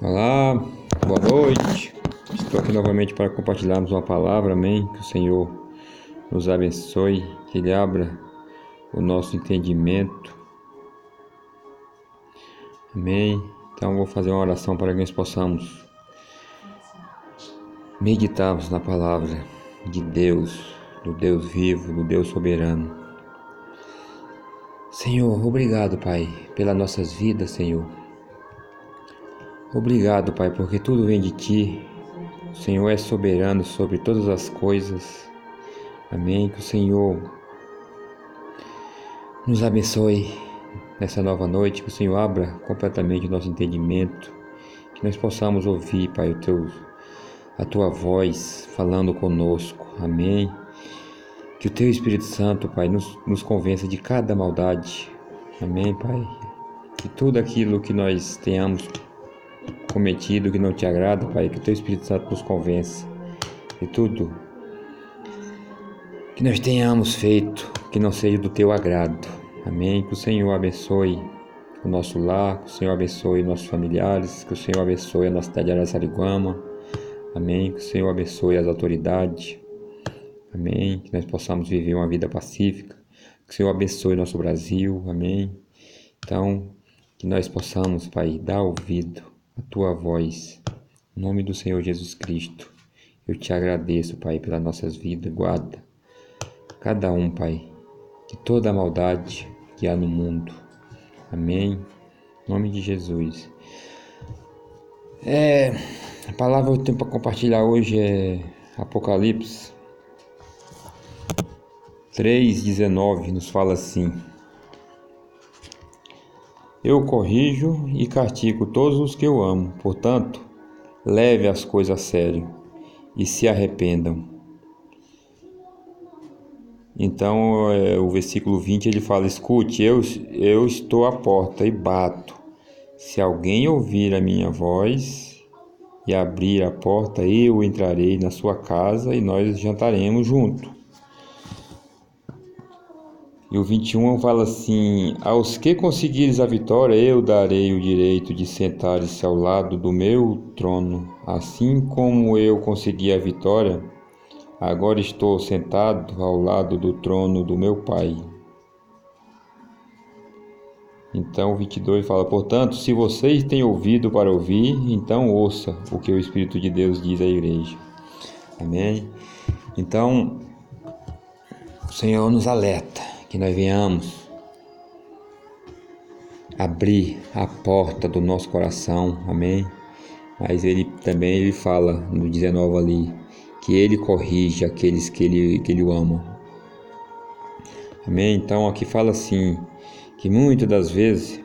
Olá, boa noite. Estou aqui novamente para compartilharmos uma palavra, amém. Que o Senhor nos abençoe, que Ele abra o nosso entendimento, amém. Então, vou fazer uma oração para que nós possamos meditarmos na palavra de Deus, do Deus vivo, do Deus soberano. Senhor, obrigado, Pai, pelas nossas vidas, Senhor. Obrigado, Pai, porque tudo vem de Ti. O Senhor é soberano sobre todas as coisas. Amém. Que o Senhor nos abençoe nessa nova noite. Que o Senhor abra completamente o nosso entendimento. Que nós possamos ouvir, Pai, o teu, a Tua voz falando conosco. Amém. Que o Teu Espírito Santo, Pai, nos, nos convença de cada maldade. Amém, Pai. Que tudo aquilo que nós tenhamos cometido que não te agrada, Pai, que o Teu Espírito Santo nos convença de tudo que nós tenhamos feito que não seja do Teu agrado. Amém. Que o Senhor abençoe o nosso lar, que o Senhor abençoe nossos familiares, que o Senhor abençoe a nossa cidade de Araçariguama. Amém. Que o Senhor abençoe as autoridades. Amém. Que nós possamos viver uma vida pacífica. Que o Senhor abençoe nosso Brasil. Amém. Então, que nós possamos, Pai, dar ouvido a tua voz. Em nome do Senhor Jesus Cristo, eu te agradeço, Pai, pelas nossas vidas. Guarda cada um, Pai, de toda a maldade que há no mundo. Amém. Em nome de Jesus. É, a palavra que eu tenho para compartilhar hoje é Apocalipse 3,19 nos fala assim. Eu corrijo e castigo todos os que eu amo, portanto, leve as coisas a sério e se arrependam. Então, é, o versículo 20 ele fala: Escute, eu, eu estou à porta e bato. Se alguém ouvir a minha voz e abrir a porta, eu entrarei na sua casa e nós jantaremos junto. E o 21 fala assim: Aos que conseguires a vitória, eu darei o direito de sentar-se ao lado do meu trono. Assim como eu consegui a vitória, agora estou sentado ao lado do trono do meu Pai. Então, o 22 fala: Portanto, se vocês têm ouvido para ouvir, então ouça o que o Espírito de Deus diz à igreja. Amém? Então, o Senhor nos alerta que nós venhamos abrir a porta do nosso coração, amém? Mas ele também ele fala no 19 ali que ele corrige aqueles que ele, que ele ama. Amém? Então aqui fala assim que muitas das vezes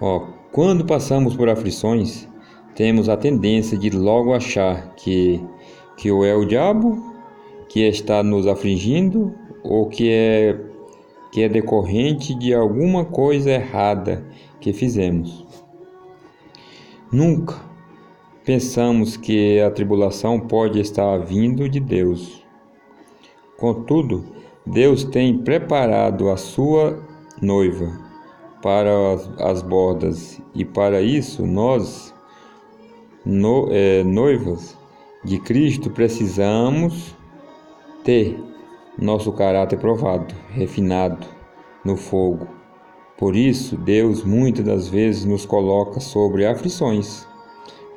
ó, quando passamos por aflições, temos a tendência de logo achar que que ou é o diabo que está nos afligindo ou que é que é decorrente de alguma coisa errada que fizemos. Nunca pensamos que a tribulação pode estar vindo de Deus. Contudo, Deus tem preparado a sua noiva para as, as bordas e para isso nós, no, é, noivas de Cristo, precisamos ter nosso caráter provado, refinado no fogo. Por isso, Deus muitas das vezes nos coloca sobre aflições,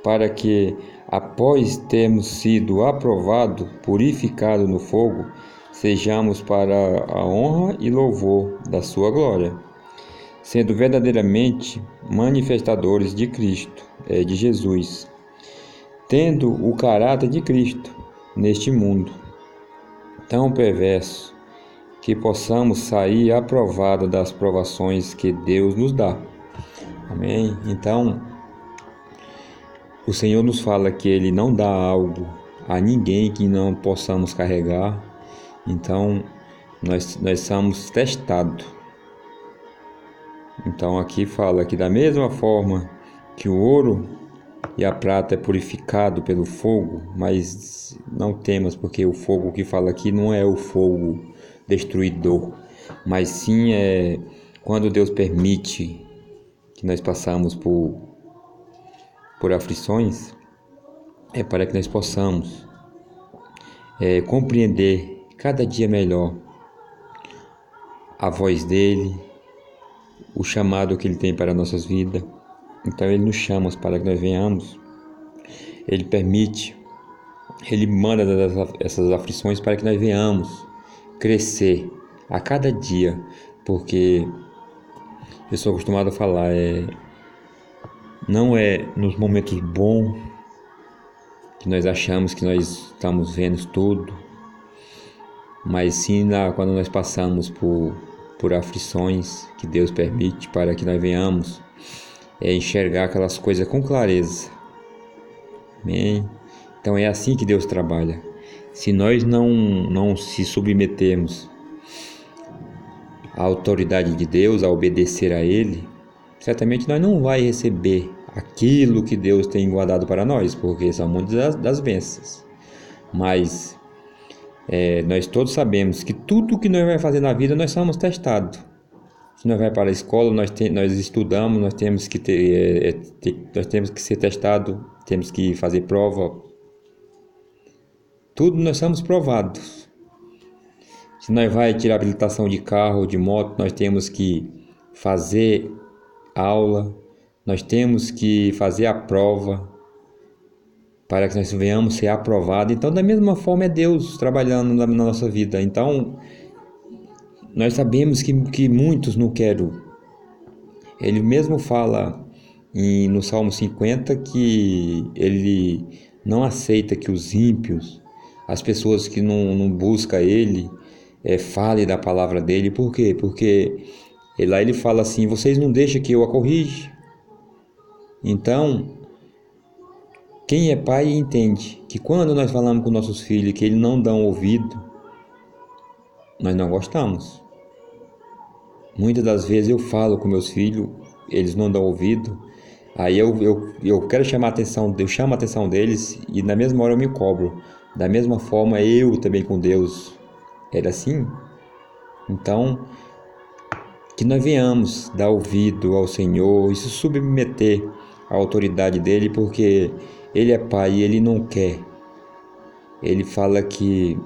para que, após termos sido aprovado, purificado no fogo, sejamos para a honra e louvor da sua glória, sendo verdadeiramente manifestadores de Cristo, de Jesus, tendo o caráter de Cristo neste mundo tão perverso que possamos sair aprovado das provações que Deus nos dá. Amém? Então, o Senhor nos fala que Ele não dá algo a ninguém que não possamos carregar. Então, nós, nós somos testados. Então, aqui fala que da mesma forma que o ouro e a prata é purificado pelo fogo, mas não temas, porque o fogo que fala aqui não é o fogo destruidor, mas sim é quando Deus permite que nós passamos por, por aflições é para que nós possamos é, compreender cada dia melhor a voz dele, o chamado que ele tem para nossas vidas. Então ele nos chama para que nós venhamos. Ele permite, ele manda essas aflições para que nós venhamos crescer a cada dia, porque eu sou acostumado a falar, é, não é nos momentos bons que nós achamos que nós estamos vendo tudo, mas sim na, quando nós passamos por, por aflições que Deus permite para que nós venhamos é, enxergar aquelas coisas com clareza. Amém? Então é assim que Deus trabalha. Se nós não, não se submetermos a autoridade de Deus, a obedecer a Ele, certamente nós não vai receber aquilo que Deus tem guardado para nós, porque são muitas das, das bênçãos. Mas é, nós todos sabemos que tudo que nós vamos fazer na vida, nós somos testados. Se nós vamos para a escola, nós, te, nós estudamos, nós temos que ter, é, é ter, nós temos que ser testado, temos que fazer prova. Tudo nós somos provados. Se nós vai tirar habilitação de carro, de moto, nós temos que fazer aula, nós temos que fazer a prova para que nós venhamos ser aprovados. Então, da mesma forma, é Deus trabalhando na, nossa vida. Então, nós sabemos que, que muitos não querem. Ele mesmo fala em, no Salmo 50 que ele não aceita que os ímpios, as pessoas que não, não buscam Ele, é, fale da palavra dele. Por quê? Porque lá ele fala assim: vocês não deixam que eu a corrija. Então, quem é pai entende que quando nós falamos com nossos filhos que eles não dão ouvido, nós não gostamos. Muitas das vezes eu falo com meus filhos, eles não dão ouvido, aí eu, eu, eu quero chamar a atenção, eu chamo a atenção deles e na mesma hora eu me cobro. Da mesma forma eu também com Deus era assim? Então, que nós venhamos dar ouvido ao Senhor e se submeter à autoridade dele, porque ele é pai e ele não quer. Ele fala que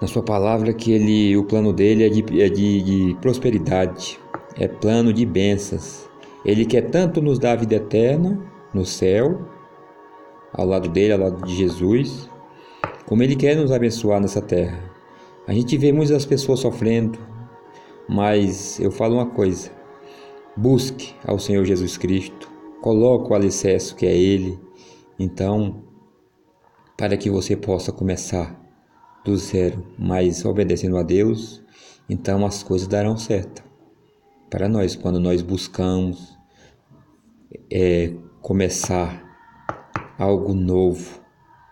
na sua palavra que ele, o plano dele é de, é de, de prosperidade, é plano de bênçãos. Ele quer tanto nos dar a vida eterna no céu, ao lado dele, ao lado de Jesus, como Ele quer nos abençoar nessa terra. A gente vê muitas pessoas sofrendo, mas eu falo uma coisa: busque ao Senhor Jesus Cristo, coloque o alicerce que é Ele, então, para que você possa começar do zero, mas obedecendo a Deus, então as coisas darão certo. Para nós, quando nós buscamos é, começar algo novo,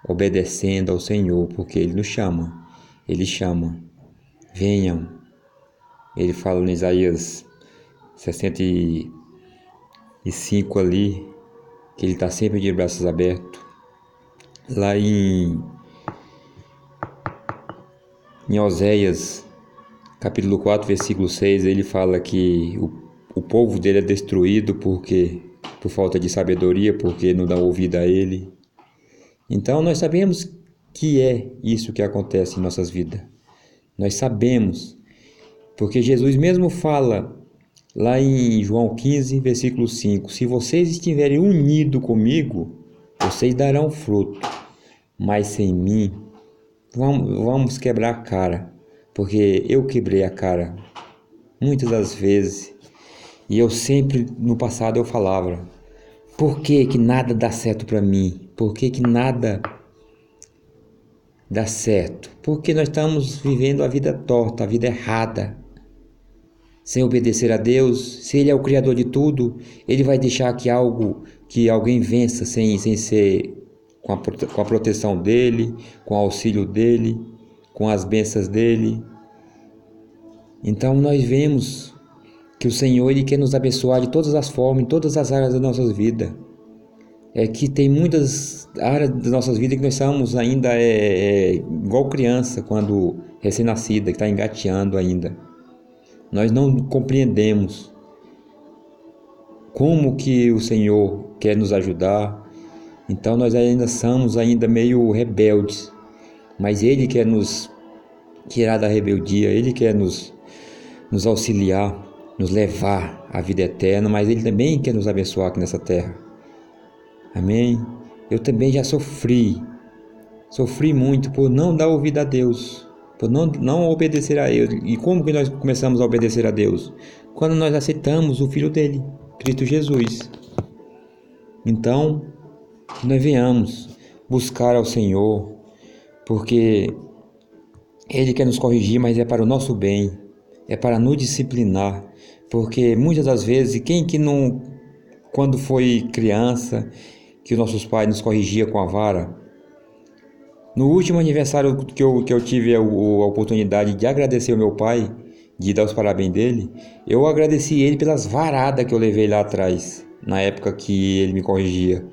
obedecendo ao Senhor, porque Ele nos chama. Ele chama. Venham. Ele fala em Isaías 65 ali, que Ele está sempre de braços abertos. Lá em, em Oséias, capítulo 4, versículo 6, ele fala que o, o povo dele é destruído porque por falta de sabedoria, porque não dá ouvido a ele. Então nós sabemos que é isso que acontece em nossas vidas. Nós sabemos, porque Jesus mesmo fala lá em João 15, versículo 5: Se vocês estiverem unidos comigo, vocês darão fruto, mas sem mim, vamos, vamos quebrar a cara, porque eu quebrei a cara muitas das vezes, e eu sempre no passado eu falava: por que, que nada dá certo para mim? Por que, que nada dá certo? Porque nós estamos vivendo a vida torta, a vida errada. Sem obedecer a Deus, se Ele é o Criador de tudo, Ele vai deixar que algo, que alguém vença sem, sem ser com a, com a proteção dEle, com o auxílio dEle, com as bênçãos dEle. Então nós vemos que o Senhor ele quer nos abençoar de todas as formas, em todas as áreas das nossas vidas. É que tem muitas áreas das nossas vidas que nós somos ainda é, é igual criança quando recém-nascida, que está engateando ainda. Nós não compreendemos como que o Senhor quer nos ajudar. Então nós ainda somos ainda meio rebeldes, mas Ele quer nos tirar da rebeldia, Ele quer nos, nos auxiliar, nos levar à vida eterna, mas Ele também quer nos abençoar aqui nessa terra. Amém? Eu também já sofri, sofri muito por não dar ouvido a Deus, por não, não obedecer a Ele. E como que nós começamos a obedecer a Deus? Quando nós aceitamos o Filho dele, Cristo Jesus. Então, nós venhamos buscar ao Senhor, porque Ele quer nos corrigir, mas é para o nosso bem, é para nos disciplinar, porque muitas das vezes, quem que não, quando foi criança, que nossos pais nos corrigia com a vara, no último aniversário que eu, que eu tive a, a oportunidade de agradecer o meu pai, de dar os parabéns dele, eu agradeci ele pelas varadas que eu levei lá atrás, na época que ele me corrigia.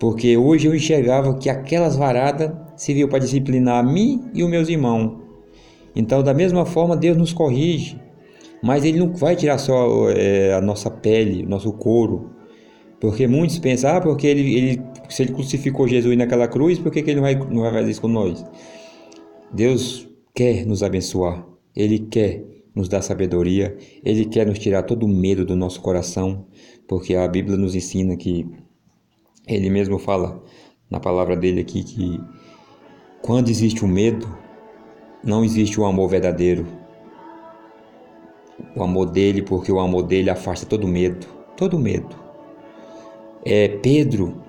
Porque hoje eu enxergava que aquelas varadas serviam para disciplinar a mim e os meus irmãos. Então, da mesma forma, Deus nos corrige, mas Ele não vai tirar só é, a nossa pele, nosso couro. Porque muitos pensam, ah, porque ele, ele, se Ele crucificou Jesus naquela cruz, por que, que Ele não vai, não vai fazer isso com nós? Deus quer nos abençoar, Ele quer nos dar sabedoria, Ele quer nos tirar todo o medo do nosso coração, porque a Bíblia nos ensina que ele mesmo fala na palavra dele aqui que quando existe o medo, não existe o amor verdadeiro. O amor dele, porque o amor dele afasta todo medo, todo medo. É Pedro,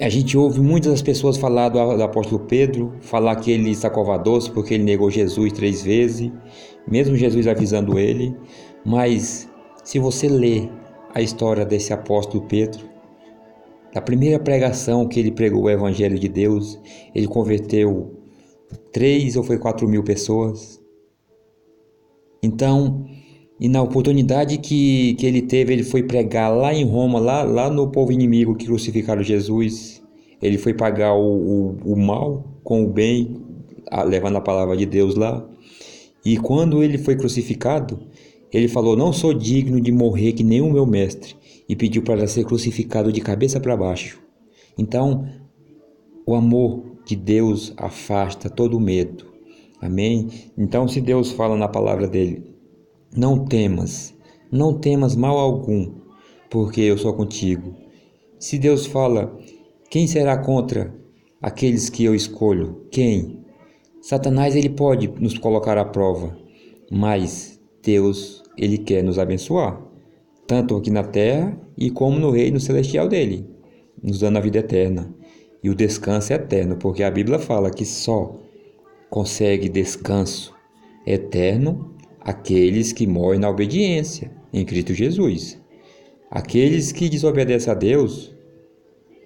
a gente ouve muitas das pessoas falar do, do apóstolo Pedro, falar que ele sacova doce porque ele negou Jesus três vezes, mesmo Jesus avisando ele. Mas se você ler a história desse apóstolo Pedro, na primeira pregação que ele pregou o Evangelho de Deus, ele converteu três ou foi quatro mil pessoas. Então, e na oportunidade que, que ele teve, ele foi pregar lá em Roma, lá, lá no povo inimigo que crucificaram Jesus. Ele foi pagar o, o, o mal com o bem, levando a palavra de Deus lá. E quando ele foi crucificado, ele falou: Não sou digno de morrer que nem o meu mestre e pediu para ser crucificado de cabeça para baixo. Então, o amor de Deus afasta todo medo. Amém? Então, se Deus fala na palavra dele, não temas, não temas mal algum, porque eu sou contigo. Se Deus fala, quem será contra aqueles que eu escolho? Quem? Satanás ele pode nos colocar à prova, mas Deus ele quer nos abençoar tanto aqui na terra e como no reino celestial dele, nos dando a vida eterna. E o descanso é eterno, porque a Bíblia fala que só consegue descanso eterno aqueles que morrem na obediência em Cristo Jesus. Aqueles que desobedecem a Deus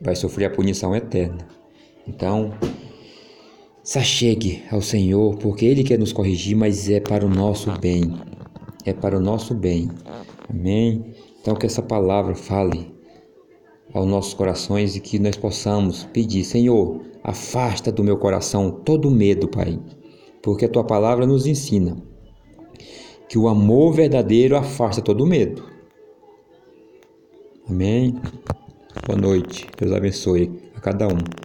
vai sofrer a punição eterna. Então, se achegue ao Senhor, porque Ele quer nos corrigir, mas é para o nosso bem. É para o nosso bem. Amém? Então, que essa palavra fale aos nossos corações e que nós possamos pedir: Senhor, afasta do meu coração todo medo, Pai, porque a tua palavra nos ensina que o amor verdadeiro afasta todo medo. Amém? Boa noite. Deus abençoe a cada um.